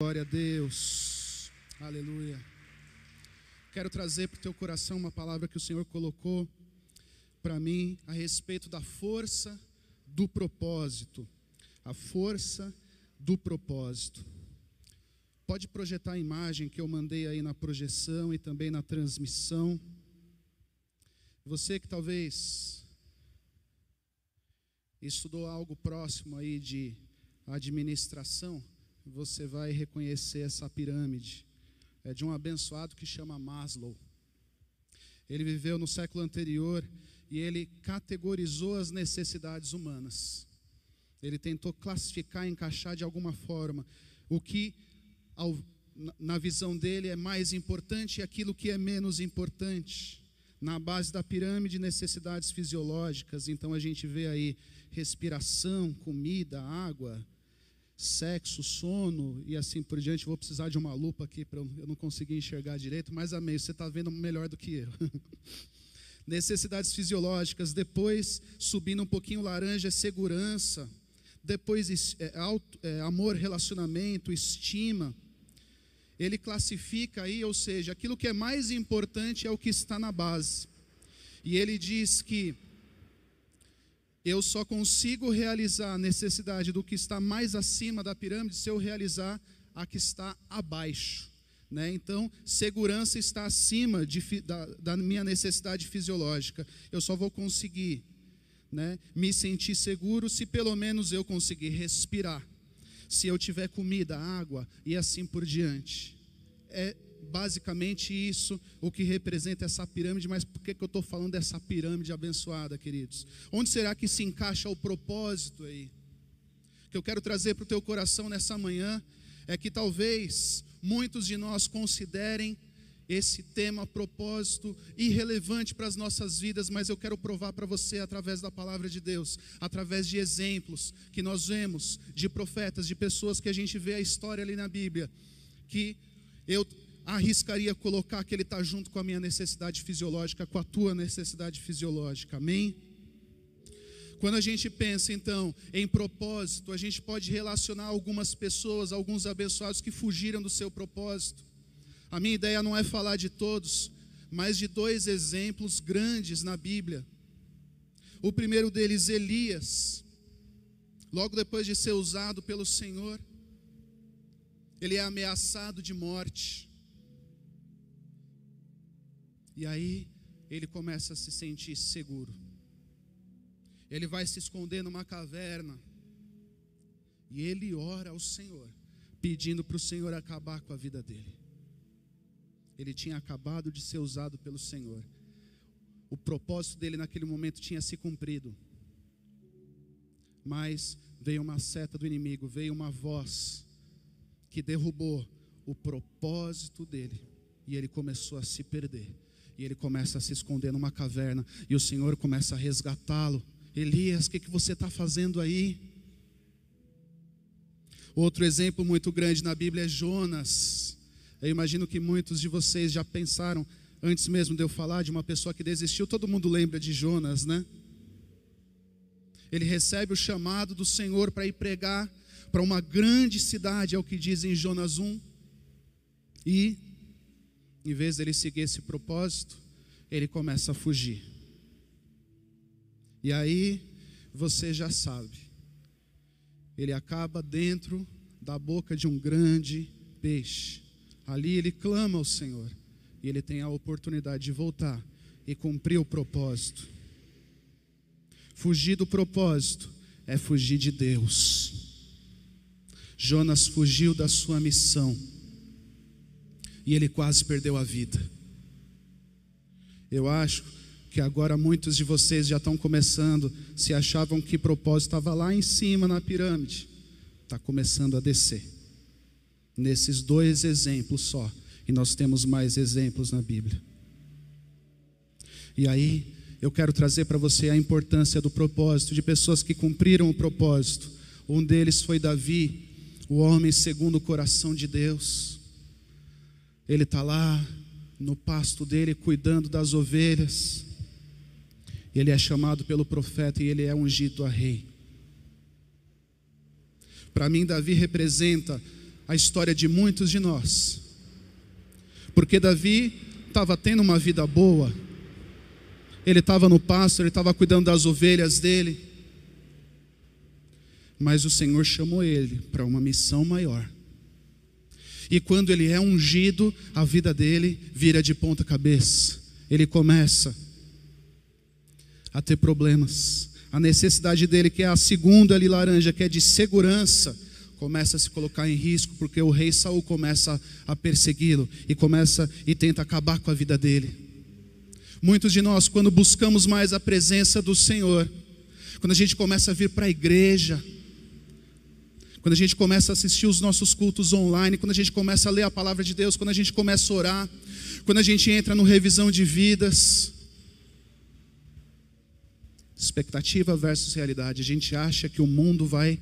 Glória a Deus. Aleluia. Quero trazer para o teu coração uma palavra que o Senhor colocou para mim a respeito da força do propósito. A força do propósito. Pode projetar a imagem que eu mandei aí na projeção e também na transmissão. Você que talvez estudou algo próximo aí de administração, você vai reconhecer essa pirâmide. É de um abençoado que chama Maslow. Ele viveu no século anterior e ele categorizou as necessidades humanas. Ele tentou classificar, encaixar de alguma forma o que, ao, na visão dele, é mais importante e aquilo que é menos importante. Na base da pirâmide, necessidades fisiológicas. Então a gente vê aí respiração, comida, água, sexo, sono e assim por diante. Vou precisar de uma lupa aqui para eu não conseguir enxergar direito, mas amém, você está vendo melhor do que eu. Necessidades fisiológicas, depois subindo um pouquinho laranja, é segurança, depois é, auto, é, amor, relacionamento, estima. Ele classifica aí, ou seja, aquilo que é mais importante é o que está na base. E ele diz que eu só consigo realizar a necessidade do que está mais acima da pirâmide se eu realizar a que está abaixo. Né? Então, segurança está acima de, da, da, minha necessidade fisiológica. Eu só vou conseguir né, me sentir seguro se pelo menos eu conseguir respirar, se eu tiver comida, água e assim por diante. É basicamente isso o que representa essa pirâmide, mas por que, que eu estou falando dessa pirâmide abençoada, queridos? Onde será que se encaixa o propósito aí? Que eu quero trazer para o teu coração nessa manhã é que talvez muitos de nós considerem esse tema propósito irrelevante para as nossas vidas, mas eu quero provar para você através da palavra de Deus, através de exemplos que nós vemos de profetas, de pessoas que a gente vê a história ali na Bíblia, que eu arriscaria colocar que ele está junto com a minha necessidade fisiológica, com a tua necessidade fisiológica. Amém? Quando a gente pensa então em propósito, a gente pode relacionar algumas pessoas, alguns abençoados que fugiram do seu propósito. A minha ideia não é falar de todos, mas de dois exemplos grandes na Bíblia. O primeiro deles, Elias, logo depois de ser usado pelo Senhor, ele é ameaçado de morte. E aí ele começa a se sentir seguro. Ele vai se esconder numa caverna. E ele ora ao Senhor, pedindo para o Senhor acabar com a vida dele. Ele tinha acabado de ser usado pelo Senhor. O propósito dele naquele momento tinha se cumprido. Mas veio uma seta do inimigo, veio uma voz que derrubou o propósito dele. E ele começou a se perder. E ele começa a se esconder numa caverna. E o Senhor começa a resgatá-lo. Elias, o que, que você está fazendo aí? Outro exemplo muito grande na Bíblia é Jonas. Eu imagino que muitos de vocês já pensaram, antes mesmo de eu falar, de uma pessoa que desistiu. Todo mundo lembra de Jonas, né? Ele recebe o chamado do Senhor para ir pregar para uma grande cidade, é o que diz em Jonas 1. E em vez dele seguir esse propósito, ele começa a fugir. E aí, você já sabe, ele acaba dentro da boca de um grande peixe. Ali ele clama ao Senhor, e ele tem a oportunidade de voltar e cumprir o propósito. Fugir do propósito é fugir de Deus. Jonas fugiu da sua missão e ele quase perdeu a vida. Eu acho que agora muitos de vocês já estão começando, se achavam que propósito estava lá em cima na pirâmide, está começando a descer. Nesses dois exemplos só, e nós temos mais exemplos na Bíblia. E aí, eu quero trazer para você a importância do propósito, de pessoas que cumpriram o propósito. Um deles foi Davi, o homem segundo o coração de Deus. Ele está lá no pasto dele, cuidando das ovelhas. Ele é chamado pelo profeta e ele é ungido a rei. Para mim, Davi representa a história de muitos de nós. Porque Davi estava tendo uma vida boa, ele estava no pasto, ele estava cuidando das ovelhas dele, mas o Senhor chamou ele para uma missão maior. E quando ele é ungido, a vida dele vira de ponta cabeça. Ele começa a ter problemas. A necessidade dele, que é a segunda ali laranja, que é de segurança, começa a se colocar em risco, porque o rei Saul começa a persegui-lo e começa e tenta acabar com a vida dele. Muitos de nós, quando buscamos mais a presença do Senhor, quando a gente começa a vir para a igreja, quando a gente começa a assistir os nossos cultos online, quando a gente começa a ler a palavra de Deus, quando a gente começa a orar, quando a gente entra no revisão de vidas, expectativa versus realidade, a gente acha que o mundo vai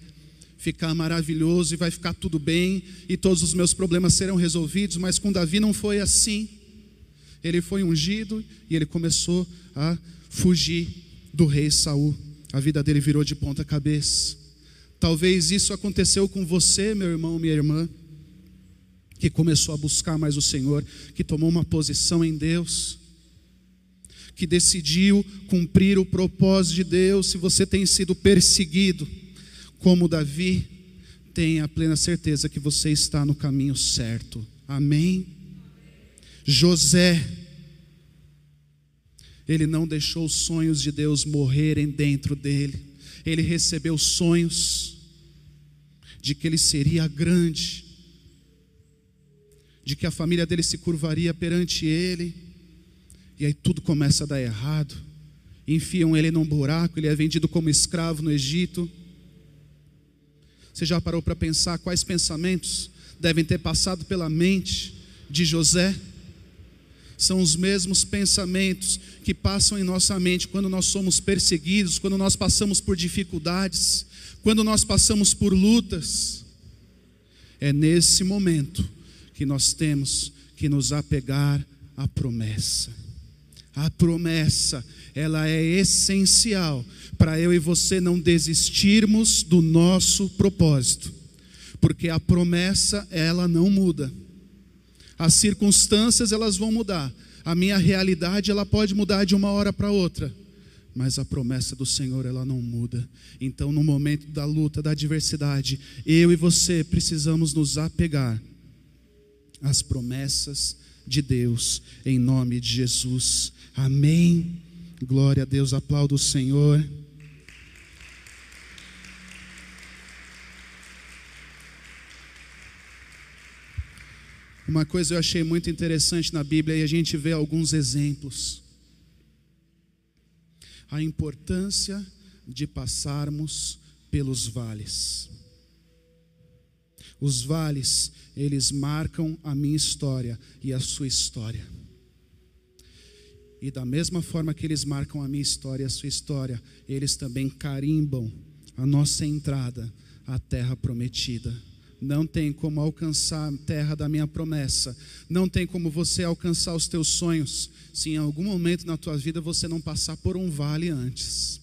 ficar maravilhoso e vai ficar tudo bem e todos os meus problemas serão resolvidos, mas com Davi não foi assim. Ele foi ungido e ele começou a fugir do rei Saul. A vida dele virou de ponta cabeça. Talvez isso aconteceu com você, meu irmão, minha irmã, que começou a buscar mais o Senhor, que tomou uma posição em Deus, que decidiu cumprir o propósito de Deus. Se você tem sido perseguido, como Davi, tenha plena certeza que você está no caminho certo. Amém? José, ele não deixou os sonhos de Deus morrerem dentro dele, ele recebeu sonhos de que ele seria grande, de que a família dele se curvaria perante ele, e aí tudo começa a dar errado. Enfiam ele num buraco, ele é vendido como escravo no Egito. Você já parou para pensar quais pensamentos devem ter passado pela mente de José? São os mesmos pensamentos que passam em nossa mente quando nós somos perseguidos, quando nós passamos por dificuldades, quando nós passamos por lutas. É nesse momento que nós temos que nos apegar à promessa. A promessa, ela é essencial para eu e você não desistirmos do nosso propósito, porque a promessa ela não muda. As circunstâncias elas vão mudar, a minha realidade ela pode mudar de uma hora para outra, mas a promessa do Senhor ela não muda. Então, no momento da luta, da adversidade, eu e você precisamos nos apegar às promessas de Deus, em nome de Jesus. Amém. Glória a Deus, aplaudo o Senhor. Uma coisa eu achei muito interessante na Bíblia e a gente vê alguns exemplos. A importância de passarmos pelos vales. Os vales, eles marcam a minha história e a sua história. E da mesma forma que eles marcam a minha história e a sua história, eles também carimbam a nossa entrada à terra prometida. Não tem como alcançar a terra da minha promessa. Não tem como você alcançar os teus sonhos se em algum momento na tua vida você não passar por um vale antes.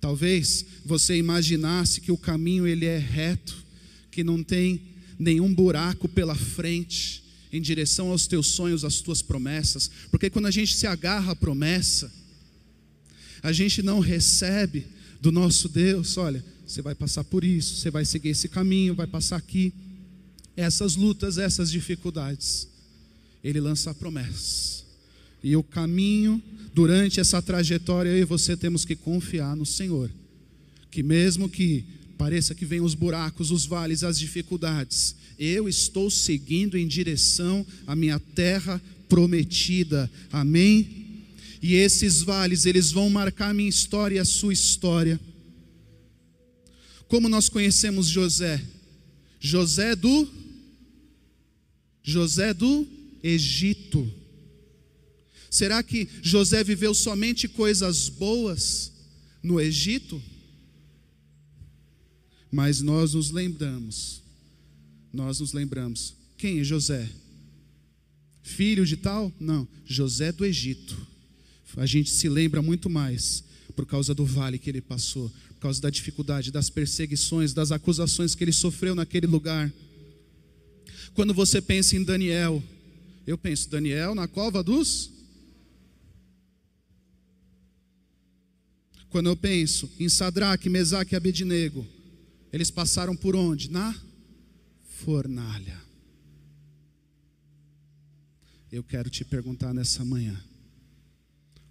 Talvez você imaginasse que o caminho ele é reto, que não tem nenhum buraco pela frente em direção aos teus sonhos, às tuas promessas, porque quando a gente se agarra à promessa, a gente não recebe do nosso Deus, olha, você vai passar por isso, você vai seguir esse caminho, vai passar aqui. Essas lutas, essas dificuldades. Ele lança a promessa. E o caminho, durante essa trajetória, eu e você temos que confiar no Senhor. Que mesmo que pareça que venham os buracos, os vales, as dificuldades, eu estou seguindo em direção à minha terra prometida. Amém? E esses vales, eles vão marcar a minha história e a sua história. Como nós conhecemos José? José do José do Egito. Será que José viveu somente coisas boas no Egito? Mas nós nos lembramos, nós nos lembramos, quem é José? Filho de tal? Não, José do Egito. A gente se lembra muito mais por causa do vale que ele passou, por causa da dificuldade, das perseguições, das acusações que ele sofreu naquele lugar. Quando você pensa em Daniel, eu penso, Daniel na cova dos. Quando eu penso em Sadraque, Mesaque e Abednego, eles passaram por onde? Na fornalha. Eu quero te perguntar nessa manhã: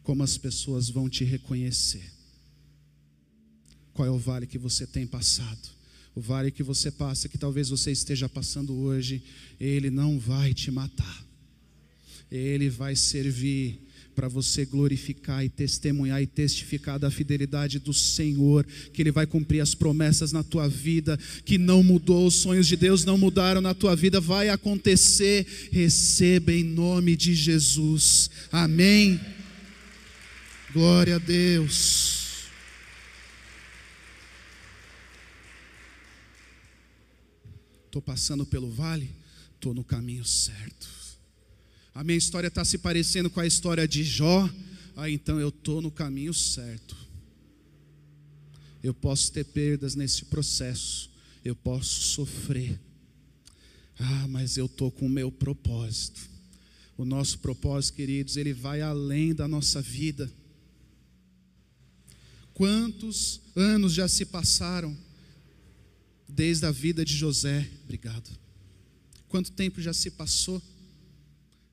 como as pessoas vão te reconhecer? Qual é o vale que você tem passado? O vale que você passa, que talvez você esteja passando hoje, ele não vai te matar, ele vai servir para você glorificar e testemunhar e testificar da fidelidade do Senhor, que Ele vai cumprir as promessas na tua vida, que não mudou, os sonhos de Deus não mudaram na tua vida, vai acontecer. Receba em nome de Jesus, amém. Glória a Deus. Estou passando pelo vale, estou no caminho certo a minha história está se parecendo com a história de Jó, ah, então eu estou no caminho certo. Eu posso ter perdas nesse processo, eu posso sofrer, ah, mas eu estou com o meu propósito. O nosso propósito, queridos, ele vai além da nossa vida. Quantos anos já se passaram desde a vida de José? Obrigado. Quanto tempo já se passou?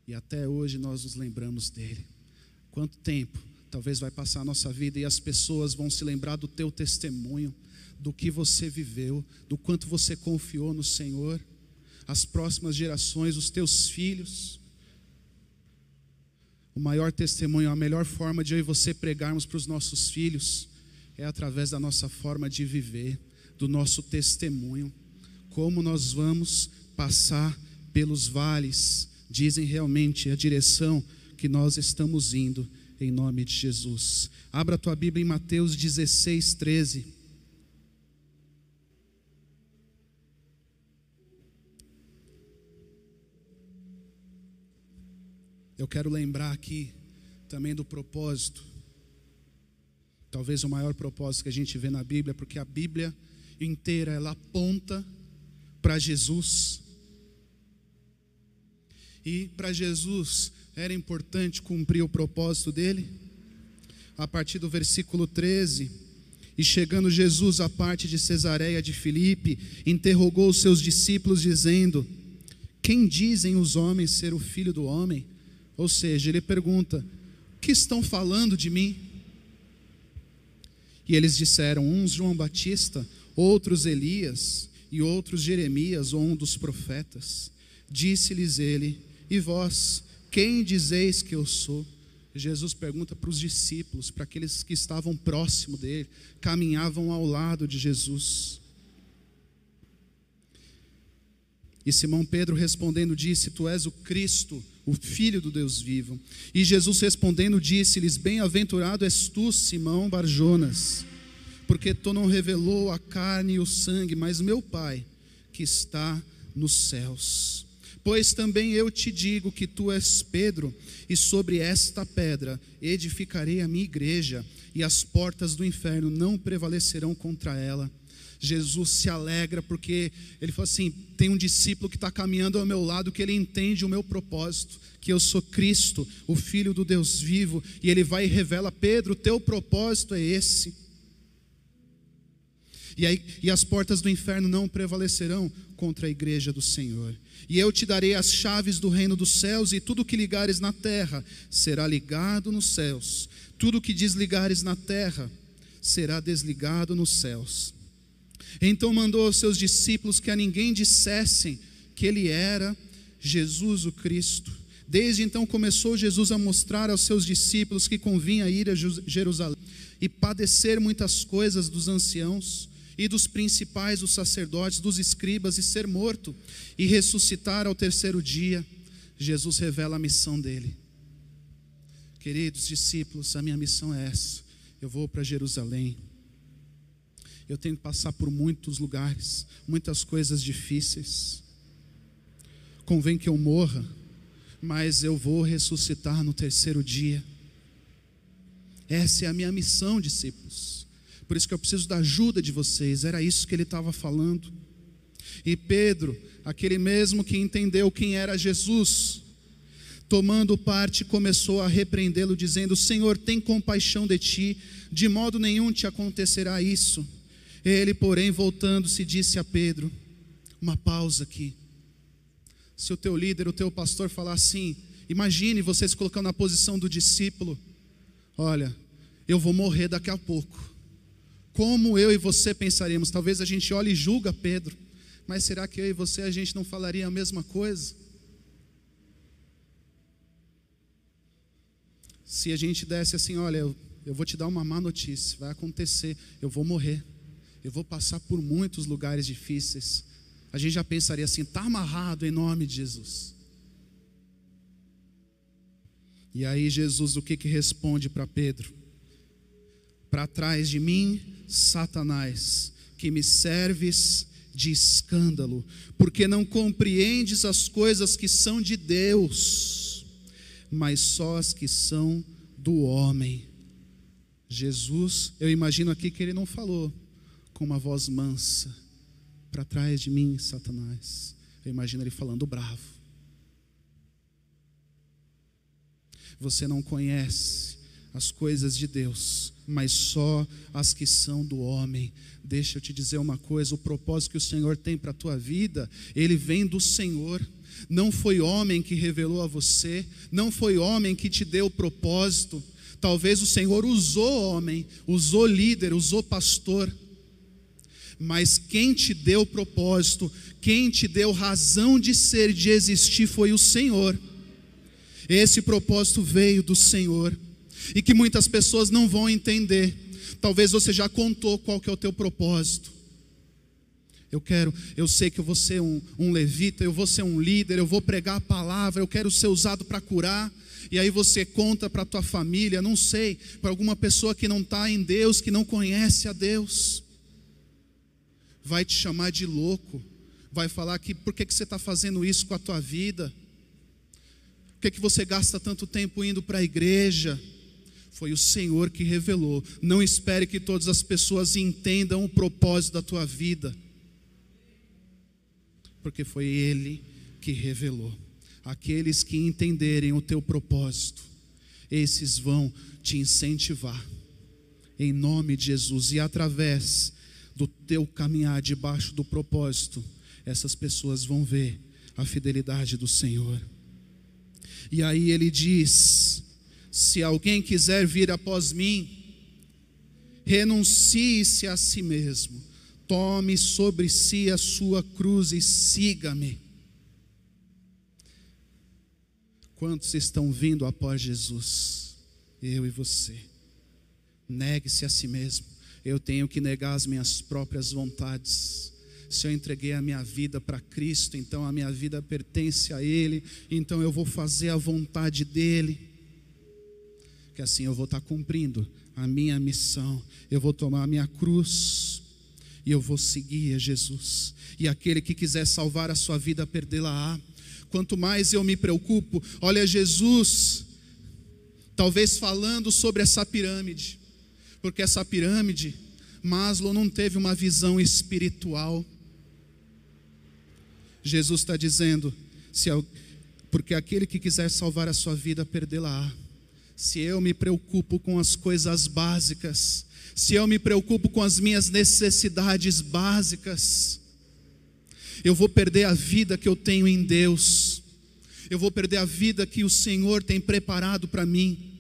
E até hoje nós nos lembramos dele. Quanto tempo talvez vai passar a nossa vida e as pessoas vão se lembrar do teu testemunho, do que você viveu, do quanto você confiou no Senhor, as próximas gerações, os teus filhos. O maior testemunho, a melhor forma de eu e você pregarmos para os nossos filhos é através da nossa forma de viver, do nosso testemunho, como nós vamos passar pelos vales dizem realmente a direção que nós estamos indo, em nome de Jesus. Abra a tua Bíblia em Mateus 16, 13. Eu quero lembrar aqui também do propósito, talvez o maior propósito que a gente vê na Bíblia, porque a Bíblia inteira ela aponta para Jesus. E para Jesus era importante cumprir o propósito dele. A partir do versículo 13, e chegando Jesus à parte de Cesareia de Filipe, interrogou os seus discípulos, dizendo: Quem dizem os homens ser o filho do homem? Ou seja, ele pergunta: O que estão falando de mim? E eles disseram: Uns João Batista, outros Elias, e outros Jeremias ou um dos profetas. Disse-lhes ele: e vós, quem dizeis que eu sou? Jesus pergunta para os discípulos, para aqueles que estavam próximo dele, caminhavam ao lado de Jesus. E Simão Pedro respondendo disse: Tu és o Cristo, o Filho do Deus vivo. E Jesus respondendo disse-lhes: Bem-aventurado és tu, Simão Barjonas, porque tu não revelou a carne e o sangue, mas meu Pai que está nos céus. Pois também eu te digo que tu és Pedro, e sobre esta pedra edificarei a minha igreja, e as portas do inferno não prevalecerão contra ela. Jesus se alegra porque ele fala assim: tem um discípulo que está caminhando ao meu lado que ele entende o meu propósito, que eu sou Cristo, o Filho do Deus vivo, e ele vai e revela: Pedro, teu propósito é esse. E, aí, e as portas do inferno não prevalecerão contra a igreja do Senhor. E eu te darei as chaves do reino dos céus, e tudo que ligares na terra será ligado nos céus, tudo que desligares na terra será desligado nos céus. Então mandou aos seus discípulos que a ninguém dissessem que ele era Jesus o Cristo. Desde então começou Jesus a mostrar aos seus discípulos que convinha ir a Jerusalém e padecer muitas coisas dos anciãos e dos principais, dos sacerdotes, dos escribas, e ser morto e ressuscitar ao terceiro dia. Jesus revela a missão dele. Queridos discípulos, a minha missão é essa. Eu vou para Jerusalém. Eu tenho que passar por muitos lugares, muitas coisas difíceis. Convém que eu morra, mas eu vou ressuscitar no terceiro dia. Essa é a minha missão, discípulos. Por isso que eu preciso da ajuda de vocês. Era isso que ele estava falando. E Pedro, aquele mesmo que entendeu quem era Jesus, tomando parte, começou a repreendê-lo, dizendo: Senhor, tem compaixão de ti, de modo nenhum te acontecerá isso. Ele, porém, voltando-se, disse a Pedro: Uma pausa aqui. Se o teu líder, o teu pastor falar assim, imagine você se colocando na posição do discípulo: Olha, eu vou morrer daqui a pouco. Como eu e você pensaríamos? Talvez a gente olhe e julga Pedro, mas será que eu e você a gente não falaria a mesma coisa? Se a gente desse assim, olha, eu, eu vou te dar uma má notícia, vai acontecer, eu vou morrer, eu vou passar por muitos lugares difíceis. A gente já pensaria assim, está amarrado em nome de Jesus. E aí Jesus o que que responde para Pedro? Para trás de mim, Satanás, que me serves de escândalo, porque não compreendes as coisas que são de Deus, mas só as que são do homem. Jesus, eu imagino aqui que ele não falou com uma voz mansa, para trás de mim, Satanás. Eu imagino ele falando bravo. Você não conhece as coisas de Deus, mas só as que são do homem. Deixa eu te dizer uma coisa: o propósito que o Senhor tem para a tua vida, ele vem do Senhor. Não foi homem que revelou a você, não foi homem que te deu o propósito. Talvez o Senhor usou homem, usou líder, usou pastor, mas quem te deu propósito, quem te deu razão de ser, de existir, foi o Senhor. Esse propósito veio do Senhor e que muitas pessoas não vão entender. Talvez você já contou qual que é o teu propósito. Eu quero, eu sei que eu vou ser um, um levita, eu vou ser um líder, eu vou pregar a palavra, eu quero ser usado para curar. E aí você conta para a tua família, não sei, para alguma pessoa que não está em Deus, que não conhece a Deus. Vai te chamar de louco, vai falar que por que, que você está fazendo isso com a tua vida? Por que, que você gasta tanto tempo indo para a igreja? Foi o Senhor que revelou. Não espere que todas as pessoas entendam o propósito da tua vida, porque foi Ele que revelou. Aqueles que entenderem o teu propósito, esses vão te incentivar, em nome de Jesus, e através do teu caminhar debaixo do propósito, essas pessoas vão ver a fidelidade do Senhor. E aí ele diz: se alguém quiser vir após mim, renuncie-se a si mesmo, tome sobre si a sua cruz e siga-me. Quantos estão vindo após Jesus? Eu e você. Negue-se a si mesmo. Eu tenho que negar as minhas próprias vontades. Se eu entreguei a minha vida para Cristo, então a minha vida pertence a Ele, então eu vou fazer a vontade dEle que assim eu vou estar cumprindo a minha missão, eu vou tomar a minha cruz e eu vou seguir a Jesus. E aquele que quiser salvar a sua vida, perdê-la-á. Quanto mais eu me preocupo, olha Jesus, talvez falando sobre essa pirâmide, porque essa pirâmide, Maslow não teve uma visão espiritual. Jesus está dizendo, se, porque aquele que quiser salvar a sua vida, perdê-la-á se eu me preocupo com as coisas básicas, se eu me preocupo com as minhas necessidades básicas, eu vou perder a vida que eu tenho em Deus, eu vou perder a vida que o Senhor tem preparado para mim.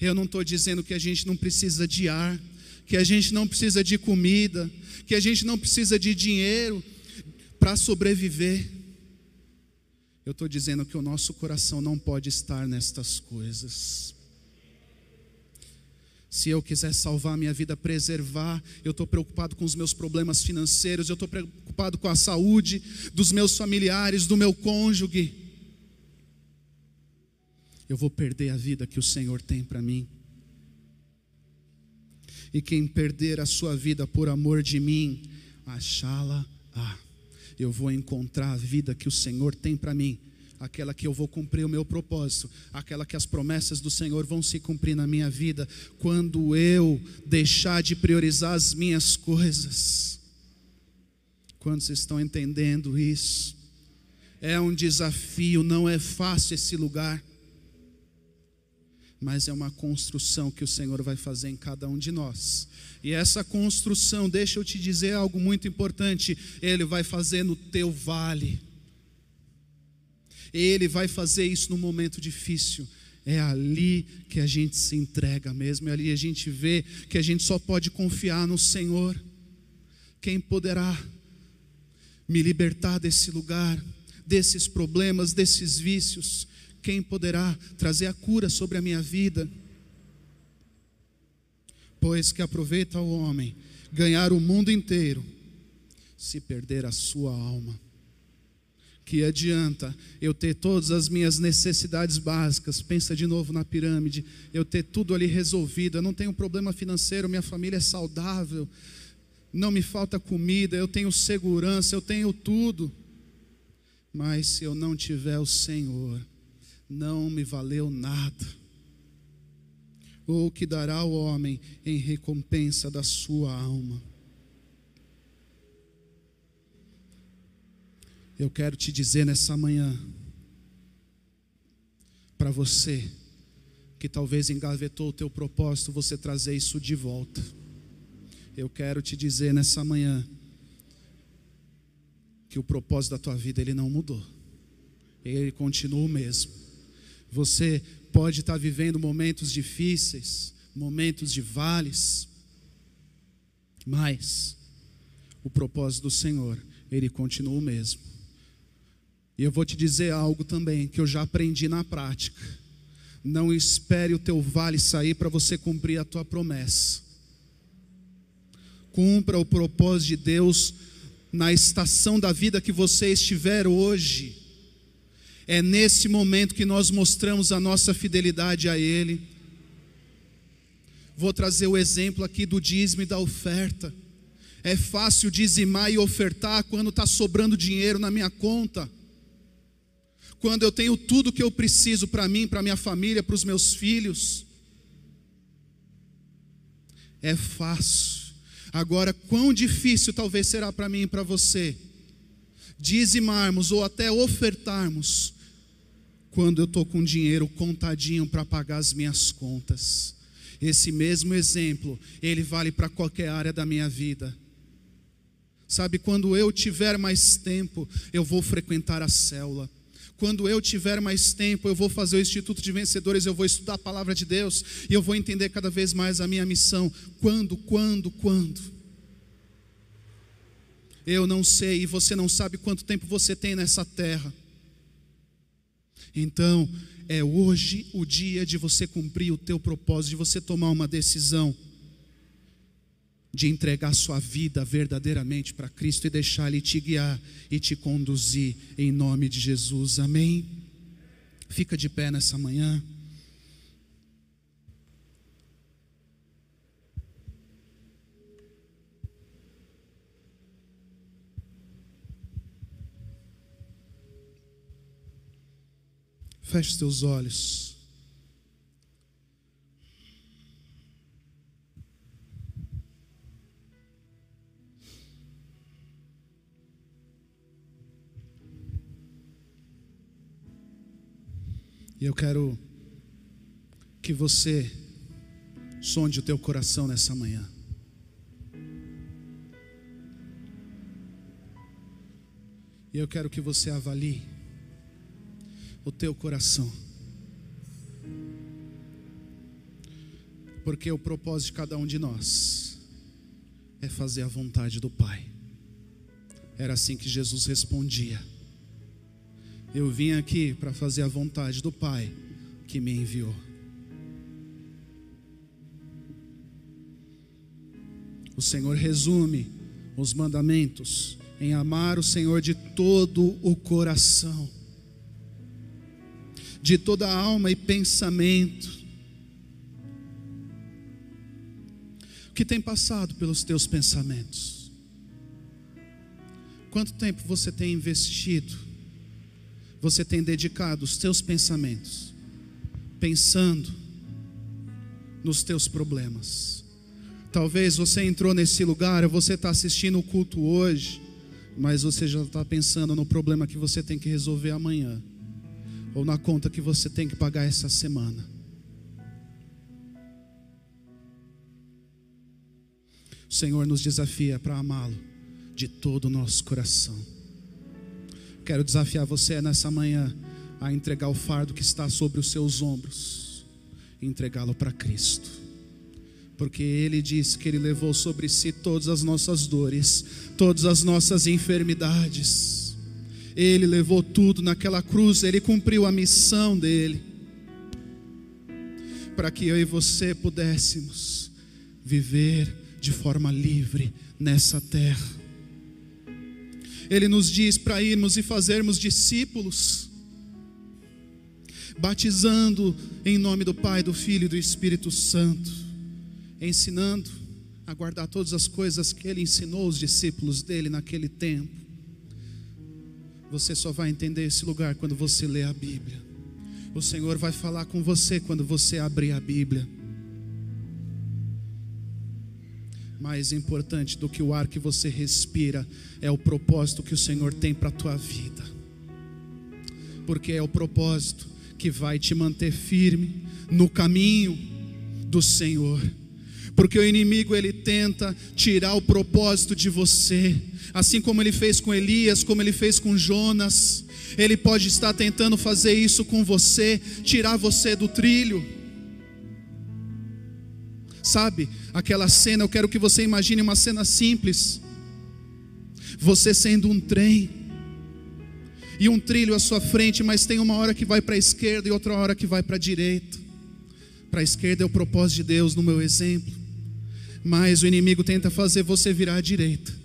Eu não estou dizendo que a gente não precisa de ar, que a gente não precisa de comida, que a gente não precisa de dinheiro para sobreviver. Eu estou dizendo que o nosso coração não pode estar nestas coisas. Se eu quiser salvar minha vida, preservar, eu estou preocupado com os meus problemas financeiros, eu estou preocupado com a saúde dos meus familiares, do meu cônjuge. Eu vou perder a vida que o Senhor tem para mim. E quem perder a sua vida por amor de mim, achá-la-á eu vou encontrar a vida que o Senhor tem para mim, aquela que eu vou cumprir o meu propósito, aquela que as promessas do Senhor vão se cumprir na minha vida, quando eu deixar de priorizar as minhas coisas. Quantos estão entendendo isso? É um desafio, não é fácil esse lugar, mas é uma construção que o Senhor vai fazer em cada um de nós. E essa construção, deixa eu te dizer algo muito importante, Ele vai fazer no teu vale. Ele vai fazer isso no momento difícil. É ali que a gente se entrega mesmo, é ali a gente vê que a gente só pode confiar no Senhor. Quem poderá me libertar desse lugar, desses problemas, desses vícios? Quem poderá trazer a cura sobre a minha vida? Pois que aproveita o homem ganhar o mundo inteiro, se perder a sua alma. Que adianta eu ter todas as minhas necessidades básicas, pensa de novo na pirâmide, eu ter tudo ali resolvido, eu não tenho problema financeiro, minha família é saudável, não me falta comida, eu tenho segurança, eu tenho tudo. Mas se eu não tiver o Senhor, não me valeu nada. Ou o que dará o homem em recompensa da sua alma? Eu quero te dizer nessa manhã, para você, que talvez engavetou o teu propósito, você trazer isso de volta. Eu quero te dizer nessa manhã, que o propósito da tua vida ele não mudou. Ele continua o mesmo. Você pode estar vivendo momentos difíceis, momentos de vales, mas o propósito do Senhor, ele continua o mesmo. E eu vou te dizer algo também que eu já aprendi na prática. Não espere o teu vale sair para você cumprir a tua promessa. Cumpra o propósito de Deus na estação da vida que você estiver hoje. É nesse momento que nós mostramos a nossa fidelidade a Ele. Vou trazer o exemplo aqui do dízimo e da oferta. É fácil dizimar e ofertar quando está sobrando dinheiro na minha conta quando eu tenho tudo que eu preciso para mim, para minha família, para os meus filhos. É fácil. Agora, quão difícil talvez será para mim e para você dizimarmos ou até ofertarmos quando eu estou com dinheiro contadinho para pagar as minhas contas. Esse mesmo exemplo, ele vale para qualquer área da minha vida. Sabe, quando eu tiver mais tempo, eu vou frequentar a célula. Quando eu tiver mais tempo, eu vou fazer o Instituto de Vencedores, eu vou estudar a palavra de Deus e eu vou entender cada vez mais a minha missão. Quando, quando, quando? Eu não sei e você não sabe quanto tempo você tem nessa terra. Então, é hoje o dia de você cumprir o teu propósito, de você tomar uma decisão de entregar sua vida verdadeiramente para Cristo e deixar Ele te guiar e te conduzir em nome de Jesus. Amém? Fica de pé nessa manhã. Feche os teus olhos. E eu quero que você sonde o teu coração nessa manhã. E eu quero que você avalie o teu coração. Porque o propósito de cada um de nós é fazer a vontade do Pai. Era assim que Jesus respondia. Eu vim aqui para fazer a vontade do Pai que me enviou. O Senhor resume os mandamentos em amar o Senhor de todo o coração, de toda alma e pensamento. O que tem passado pelos teus pensamentos? Quanto tempo você tem investido você tem dedicado os teus pensamentos pensando nos teus problemas? Talvez você entrou nesse lugar, você está assistindo o culto hoje, mas você já está pensando no problema que você tem que resolver amanhã, ou na conta que você tem que pagar essa semana. O Senhor nos desafia para amá-lo de todo o nosso coração. Quero desafiar você nessa manhã a entregar o fardo que está sobre os seus ombros e entregá-lo para Cristo. Porque Ele disse que Ele levou sobre si todas as nossas dores, todas as nossas enfermidades. Ele levou tudo naquela cruz, Ele cumpriu a missão dele, para que eu e você pudéssemos viver de forma livre nessa terra. Ele nos diz para irmos e fazermos discípulos, batizando em nome do Pai, do Filho e do Espírito Santo, ensinando a guardar todas as coisas que ele ensinou os discípulos dele naquele tempo. Você só vai entender esse lugar quando você lê a Bíblia. O Senhor vai falar com você quando você abrir a Bíblia. Mais importante do que o ar que você respira é o propósito que o Senhor tem para a tua vida. Porque é o propósito que vai te manter firme no caminho do Senhor. Porque o inimigo ele tenta tirar o propósito de você, assim como ele fez com Elias, como ele fez com Jonas. Ele pode estar tentando fazer isso com você, tirar você do trilho. Sabe, aquela cena, eu quero que você imagine uma cena simples. Você sendo um trem, e um trilho à sua frente, mas tem uma hora que vai para a esquerda e outra hora que vai para a direita. Para a esquerda é o propósito de Deus, no meu exemplo, mas o inimigo tenta fazer você virar à direita.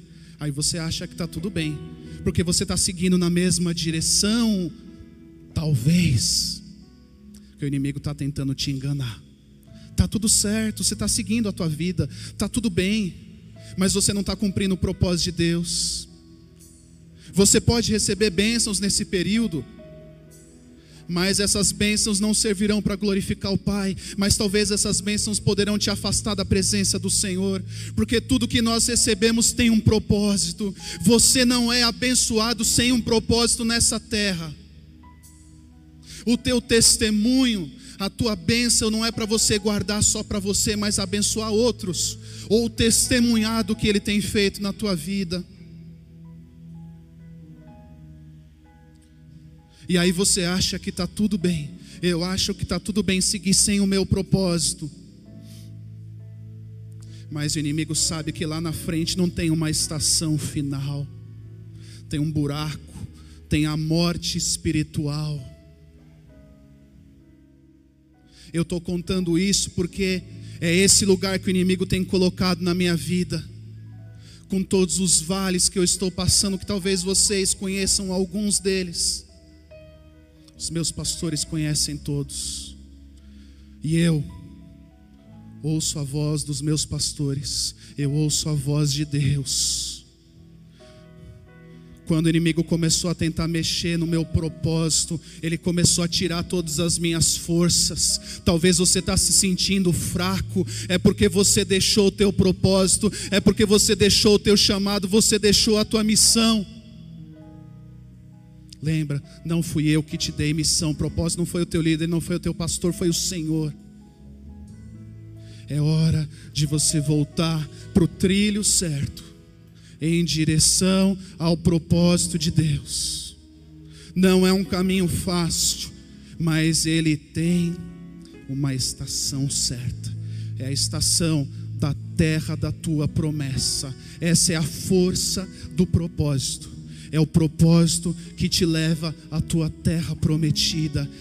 Aí você acha que está tudo bem, porque você está seguindo na mesma direção, talvez, que o inimigo está tentando te enganar. Tá tudo certo, você está seguindo a tua vida, tá tudo bem, mas você não está cumprindo o propósito de Deus. Você pode receber bênçãos nesse período, mas essas bênçãos não servirão para glorificar o Pai, mas talvez essas bênçãos poderão te afastar da presença do Senhor, porque tudo que nós recebemos tem um propósito. Você não é abençoado sem um propósito nessa terra. O teu testemunho a tua bênção não é para você guardar só para você, mas abençoar outros, ou testemunhar do que Ele tem feito na tua vida. E aí você acha que está tudo bem, eu acho que está tudo bem seguir sem o meu propósito. Mas o inimigo sabe que lá na frente não tem uma estação final, tem um buraco, tem a morte espiritual. Eu estou contando isso porque é esse lugar que o inimigo tem colocado na minha vida, com todos os vales que eu estou passando, que talvez vocês conheçam alguns deles. Os meus pastores conhecem todos, e eu ouço a voz dos meus pastores, eu ouço a voz de Deus. Quando o inimigo começou a tentar mexer no meu propósito, ele começou a tirar todas as minhas forças. Talvez você está se sentindo fraco, é porque você deixou o teu propósito, é porque você deixou o teu chamado, você deixou a tua missão. Lembra, não fui eu que te dei missão, propósito não foi o teu líder, não foi o teu pastor, foi o Senhor. É hora de você voltar para o trilho certo em direção ao propósito de Deus. Não é um caminho fácil, mas ele tem uma estação certa. É a estação da terra da tua promessa. Essa é a força do propósito. É o propósito que te leva à tua terra prometida.